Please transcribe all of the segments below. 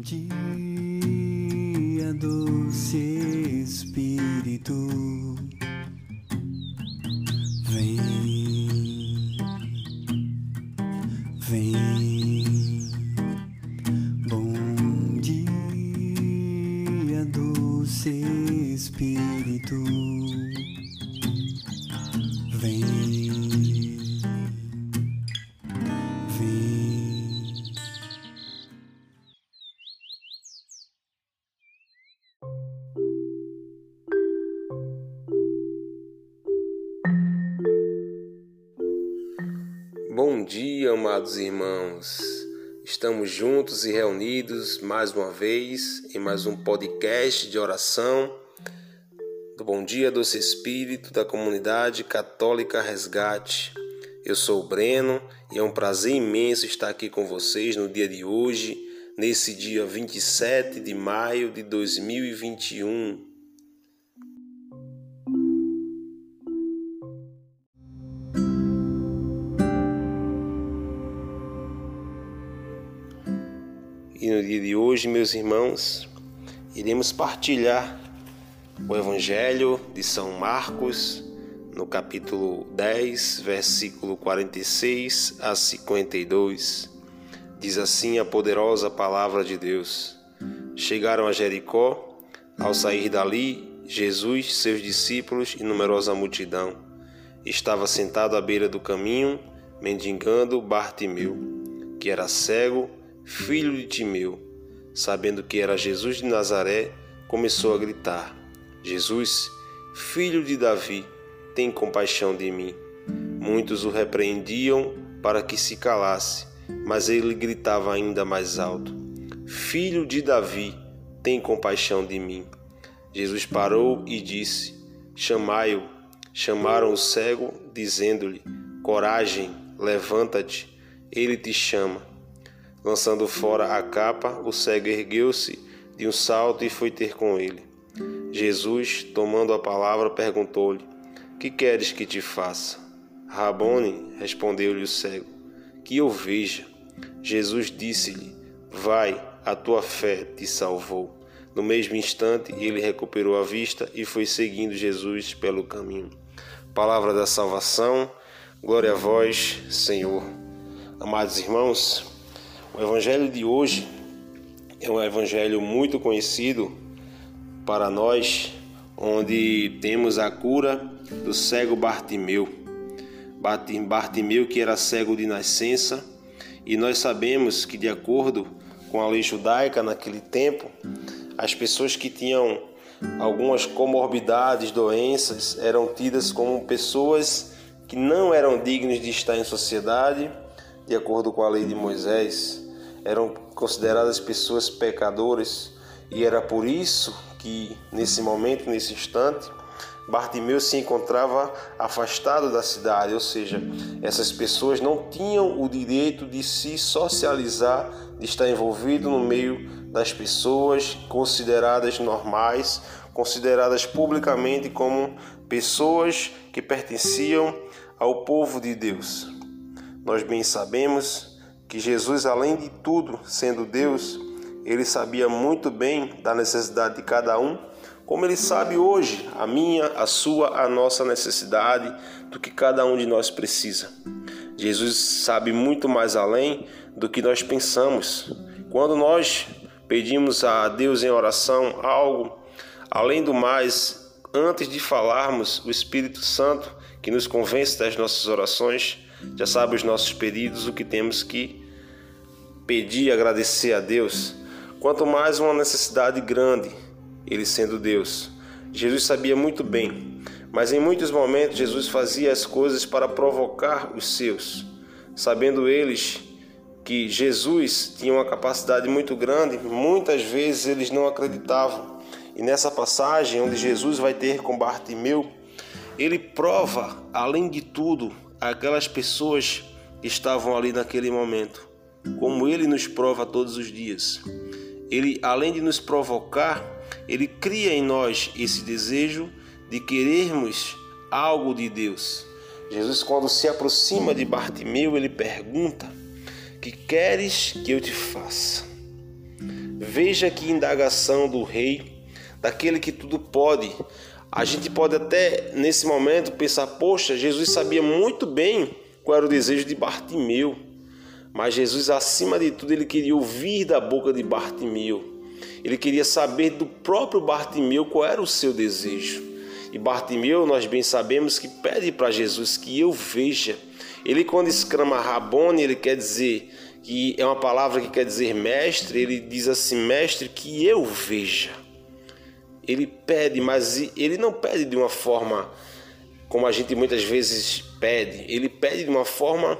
dia, doce Espírito, dia, amados irmãos. Estamos juntos e reunidos mais uma vez em mais um podcast de oração do Bom Dia Doce Espírito da comunidade católica Resgate. Eu sou o Breno e é um prazer imenso estar aqui com vocês no dia de hoje, nesse dia 27 de maio de 2021. Dia de hoje, meus irmãos, iremos partilhar o Evangelho de São Marcos, no capítulo 10, versículo 46 a 52. Diz assim a poderosa palavra de Deus: Chegaram a Jericó, ao sair dali, Jesus, seus discípulos e numerosa multidão. Estava sentado à beira do caminho, mendigando Bartimeu, que era cego filho de Timeu, sabendo que era Jesus de Nazaré, começou a gritar: Jesus, filho de Davi, tem compaixão de mim. Muitos o repreendiam para que se calasse, mas ele gritava ainda mais alto: Filho de Davi, tem compaixão de mim. Jesus parou e disse: Chamai-o. Chamaram o cego, dizendo-lhe: Coragem, levanta-te, ele te chama. Lançando fora a capa, o cego ergueu-se de um salto e foi ter com ele. Jesus, tomando a palavra, perguntou-lhe: Que queres que te faça? Rabone, respondeu-lhe o cego: Que eu veja. Jesus disse-lhe: Vai, a tua fé te salvou. No mesmo instante, ele recuperou a vista e foi seguindo Jesus pelo caminho. Palavra da salvação, glória a vós, Senhor. Amados irmãos, o evangelho de hoje é um evangelho muito conhecido para nós, onde temos a cura do cego Bartimeu. Bartimeu que era cego de nascença, e nós sabemos que de acordo com a lei judaica naquele tempo, as pessoas que tinham algumas comorbidades, doenças, eram tidas como pessoas que não eram dignas de estar em sociedade, de acordo com a lei de Moisés, eram consideradas pessoas pecadoras, e era por isso que nesse momento, nesse instante, Bartimeu se encontrava afastado da cidade, ou seja, essas pessoas não tinham o direito de se socializar, de estar envolvido no meio das pessoas consideradas normais, consideradas publicamente como pessoas que pertenciam ao povo de Deus. Nós bem sabemos que Jesus, além de tudo, sendo Deus, ele sabia muito bem da necessidade de cada um como Ele sabe hoje a minha, a sua, a nossa necessidade, do que cada um de nós precisa. Jesus sabe muito mais além do que nós pensamos. Quando nós pedimos a Deus em oração algo, além do mais, antes de falarmos, o Espírito Santo, que nos convence das nossas orações, já sabe os nossos pedidos, o que temos que pedir e agradecer a Deus. Quanto mais uma necessidade grande, ele sendo Deus. Jesus sabia muito bem, mas em muitos momentos Jesus fazia as coisas para provocar os seus, sabendo eles que Jesus tinha uma capacidade muito grande, muitas vezes eles não acreditavam. E nessa passagem onde Jesus vai ter com Bartimeu, ele prova, além de tudo, aquelas pessoas que estavam ali naquele momento, como ele nos prova todos os dias. Ele, além de nos provocar, ele cria em nós esse desejo de querermos algo de Deus. Jesus, quando se aproxima de Bartimeu, ele pergunta: Que queres que eu te faça? Veja que indagação do rei, daquele que tudo pode. A gente pode até nesse momento pensar: poxa, Jesus sabia muito bem qual era o desejo de Bartimeu. Mas Jesus, acima de tudo, ele queria ouvir da boca de Bartimeu. Ele queria saber do próprio Bartimeu qual era o seu desejo. E Bartimeu, nós bem sabemos que pede para Jesus que eu veja. Ele, quando exclama Rabone, ele quer dizer que é uma palavra que quer dizer mestre. Ele diz assim: Mestre, que eu veja. Ele pede, mas ele não pede de uma forma como a gente muitas vezes pede. Ele pede de uma forma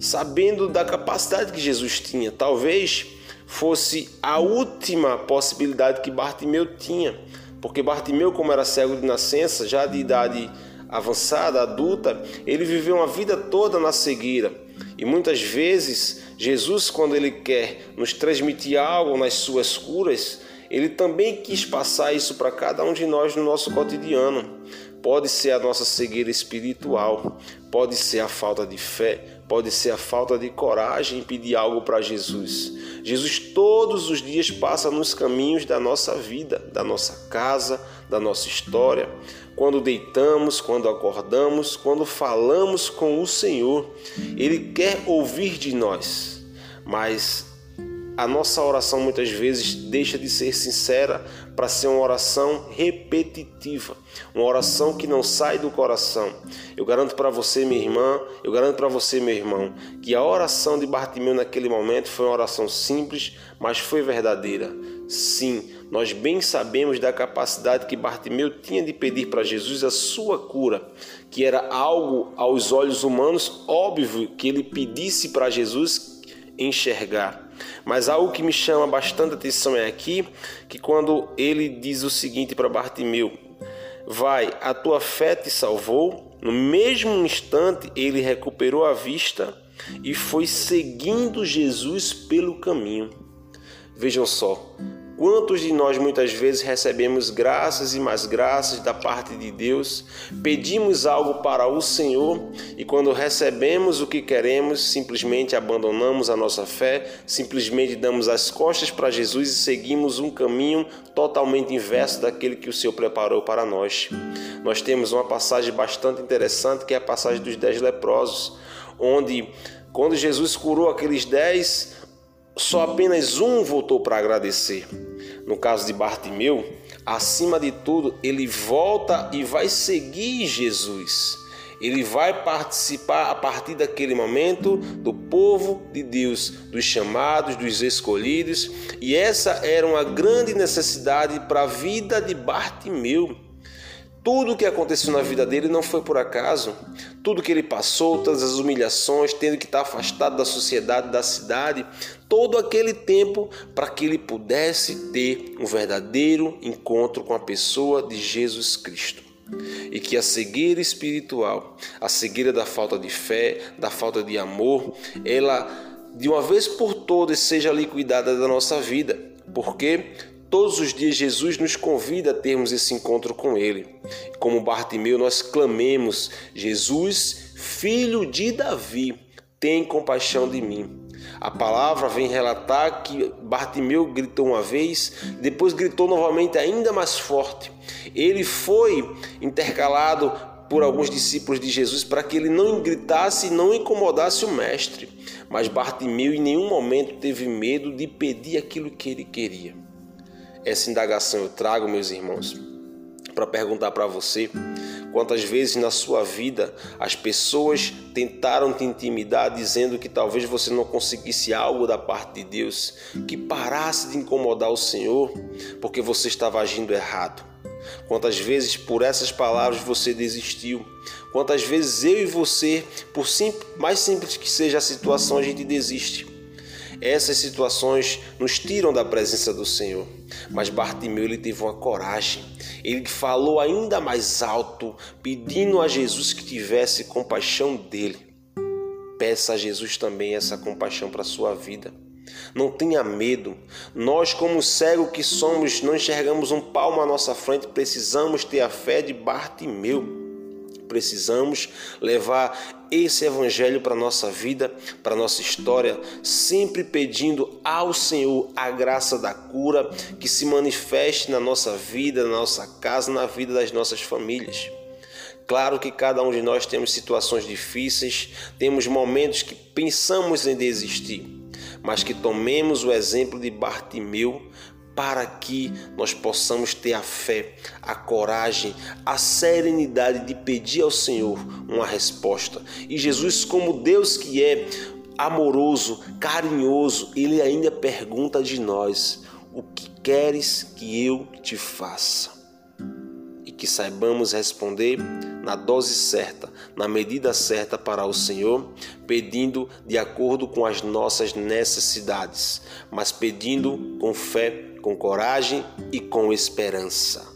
sabendo da capacidade que Jesus tinha. Talvez fosse a última possibilidade que Bartimeu tinha, porque Bartimeu, como era cego de nascença, já de idade avançada, adulta, ele viveu uma vida toda na cegueira. E muitas vezes, Jesus, quando ele quer nos transmitir algo nas suas curas, ele também quis passar isso para cada um de nós no nosso cotidiano. Pode ser a nossa cegueira espiritual, pode ser a falta de fé, pode ser a falta de coragem em pedir algo para Jesus. Jesus todos os dias passa nos caminhos da nossa vida, da nossa casa, da nossa história. Quando deitamos, quando acordamos, quando falamos com o Senhor, Ele quer ouvir de nós, mas a nossa oração muitas vezes deixa de ser sincera para ser uma oração repetitiva, uma oração que não sai do coração. Eu garanto para você, minha irmã, eu garanto para você, meu irmão, que a oração de Bartimeu naquele momento foi uma oração simples, mas foi verdadeira. Sim, nós bem sabemos da capacidade que Bartimeu tinha de pedir para Jesus a sua cura, que era algo aos olhos humanos óbvio que ele pedisse para Jesus enxergar. Mas algo que me chama bastante atenção é aqui que quando ele diz o seguinte para Bartimeu: Vai, a tua fé te salvou. No mesmo instante ele recuperou a vista e foi seguindo Jesus pelo caminho. Vejam só, Quantos de nós muitas vezes recebemos graças e mais graças da parte de Deus, pedimos algo para o Senhor e quando recebemos o que queremos, simplesmente abandonamos a nossa fé, simplesmente damos as costas para Jesus e seguimos um caminho totalmente inverso daquele que o Senhor preparou para nós. Nós temos uma passagem bastante interessante que é a passagem dos dez leprosos, onde quando Jesus curou aqueles dez, só apenas um voltou para agradecer. No caso de Bartimeu, acima de tudo, ele volta e vai seguir Jesus. Ele vai participar a partir daquele momento do povo de Deus, dos chamados, dos escolhidos, e essa era uma grande necessidade para a vida de Bartimeu. Tudo o que aconteceu na vida dele não foi por acaso. Tudo que ele passou, todas as humilhações, tendo que estar afastado da sociedade, da cidade, todo aquele tempo para que ele pudesse ter um verdadeiro encontro com a pessoa de Jesus Cristo. E que a cegueira espiritual, a cegueira da falta de fé, da falta de amor, ela de uma vez por todas seja liquidada da nossa vida. Porque Todos os dias Jesus nos convida a termos esse encontro com Ele. Como Bartimeu, nós clamemos: Jesus, filho de Davi, tem compaixão de mim. A palavra vem relatar que Bartimeu gritou uma vez, depois gritou novamente ainda mais forte. Ele foi intercalado por alguns discípulos de Jesus para que ele não gritasse e não incomodasse o mestre. Mas Bartimeu em nenhum momento teve medo de pedir aquilo que ele queria. Essa indagação eu trago, meus irmãos, para perguntar para você quantas vezes na sua vida as pessoas tentaram te intimidar dizendo que talvez você não conseguisse algo da parte de Deus, que parasse de incomodar o Senhor porque você estava agindo errado. Quantas vezes por essas palavras você desistiu? Quantas vezes eu e você, por mais simples que seja a situação, a gente desiste? Essas situações nos tiram da presença do Senhor. Mas Bartimeu ele teve uma coragem. Ele falou ainda mais alto, pedindo a Jesus que tivesse compaixão dele. Peça a Jesus também essa compaixão para a sua vida. Não tenha medo. Nós, como cego que somos, não enxergamos um palmo à nossa frente, precisamos ter a fé de Bartimeu. Precisamos levar esse evangelho para nossa vida, para nossa história, sempre pedindo ao Senhor a graça da cura que se manifeste na nossa vida, na nossa casa, na vida das nossas famílias. Claro que cada um de nós temos situações difíceis, temos momentos que pensamos em desistir, mas que tomemos o exemplo de Bartimeu para que nós possamos ter a fé, a coragem, a serenidade de pedir ao Senhor uma resposta. E Jesus, como Deus que é amoroso, carinhoso, ele ainda pergunta de nós: O que queres que eu te faça? E que saibamos responder na dose certa, na medida certa para o Senhor, pedindo de acordo com as nossas necessidades, mas pedindo com fé com coragem e com esperança.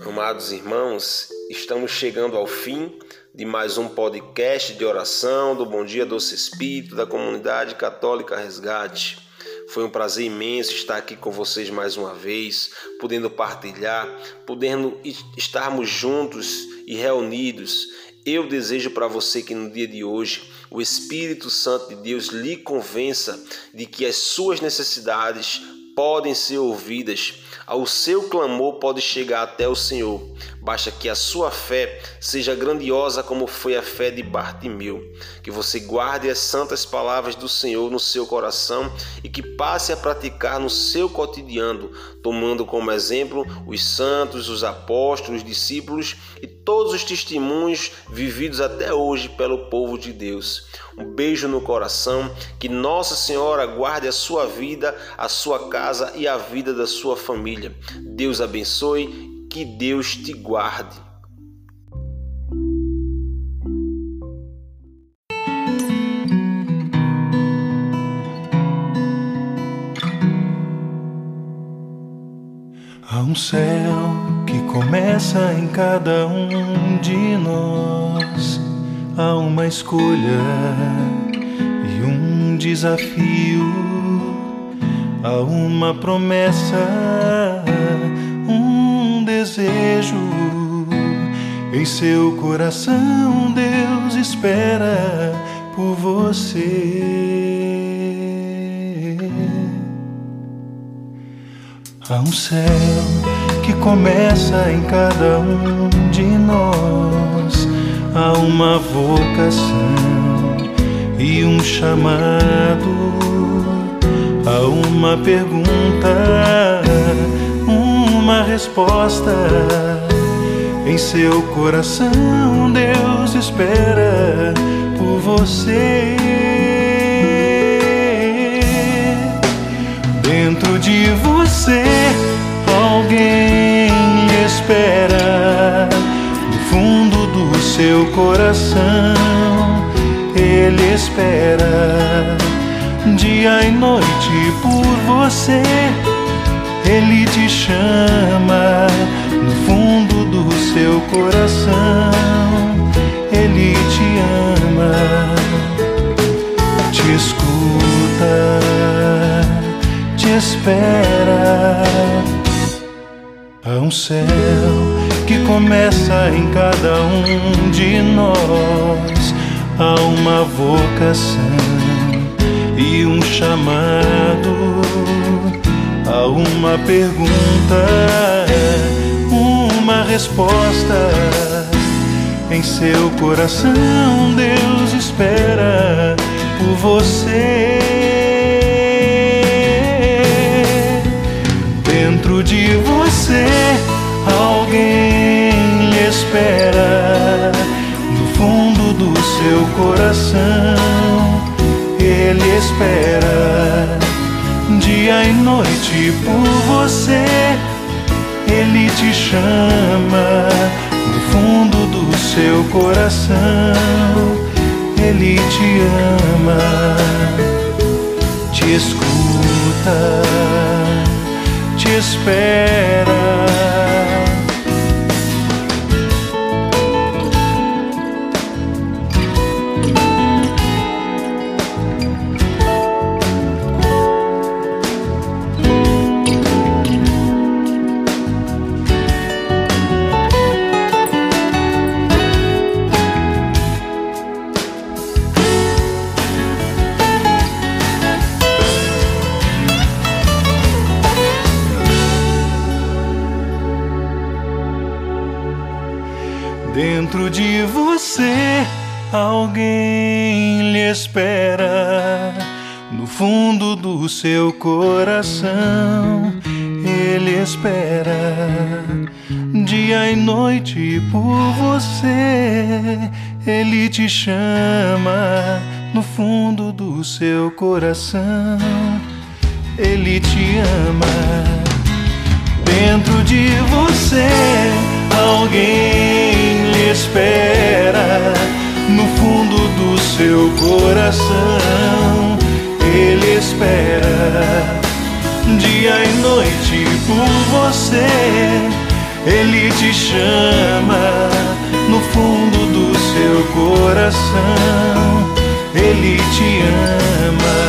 Amados irmãos, estamos chegando ao fim de mais um podcast de oração do Bom Dia Doce Espírito da Comunidade Católica Resgate. Foi um prazer imenso estar aqui com vocês mais uma vez, podendo partilhar, podendo estarmos juntos e reunidos. Eu desejo para você que no dia de hoje o Espírito Santo de Deus lhe convença de que as suas necessidades podem ser ouvidas ao seu clamor pode chegar até o Senhor. Basta que a sua fé seja grandiosa como foi a fé de Bartimeu. Que você guarde as santas palavras do Senhor no seu coração e que passe a praticar no seu cotidiano, tomando como exemplo os santos, os apóstolos, os discípulos e todos os testemunhos vividos até hoje pelo povo de Deus. Um beijo no coração, que Nossa Senhora guarde a sua vida, a sua casa e a vida da sua família. Deus abençoe, que Deus te guarde. Há um céu começa em cada um de nós há uma escolha e um desafio, há uma promessa, um desejo. Em seu coração, Deus espera por você. Há um céu que começa em cada um de nós há uma vocação e um chamado, há uma pergunta, uma resposta. Em seu coração, Deus espera por você. Dentro de você, alguém espera seu coração ele espera dia e noite por você. Ele te chama no fundo do seu coração. Ele te ama, te escuta, te espera. Há um céu que começa em cada um de nós. Há uma vocação e um chamado, há uma pergunta, uma resposta. Em seu coração, Deus espera por você. De você, alguém espera no fundo do seu coração. Ele espera dia e noite por você. Ele te chama no fundo do seu coração. Ele te ama, te escuta, espera. Seu coração, ele espera. Dia e noite por você, ele te chama. No fundo do seu coração, ele te ama. Dentro de você, alguém lhe espera. No fundo do seu coração, ele espera. Dia e noite por você, ele te chama. No fundo do seu coração, ele te ama.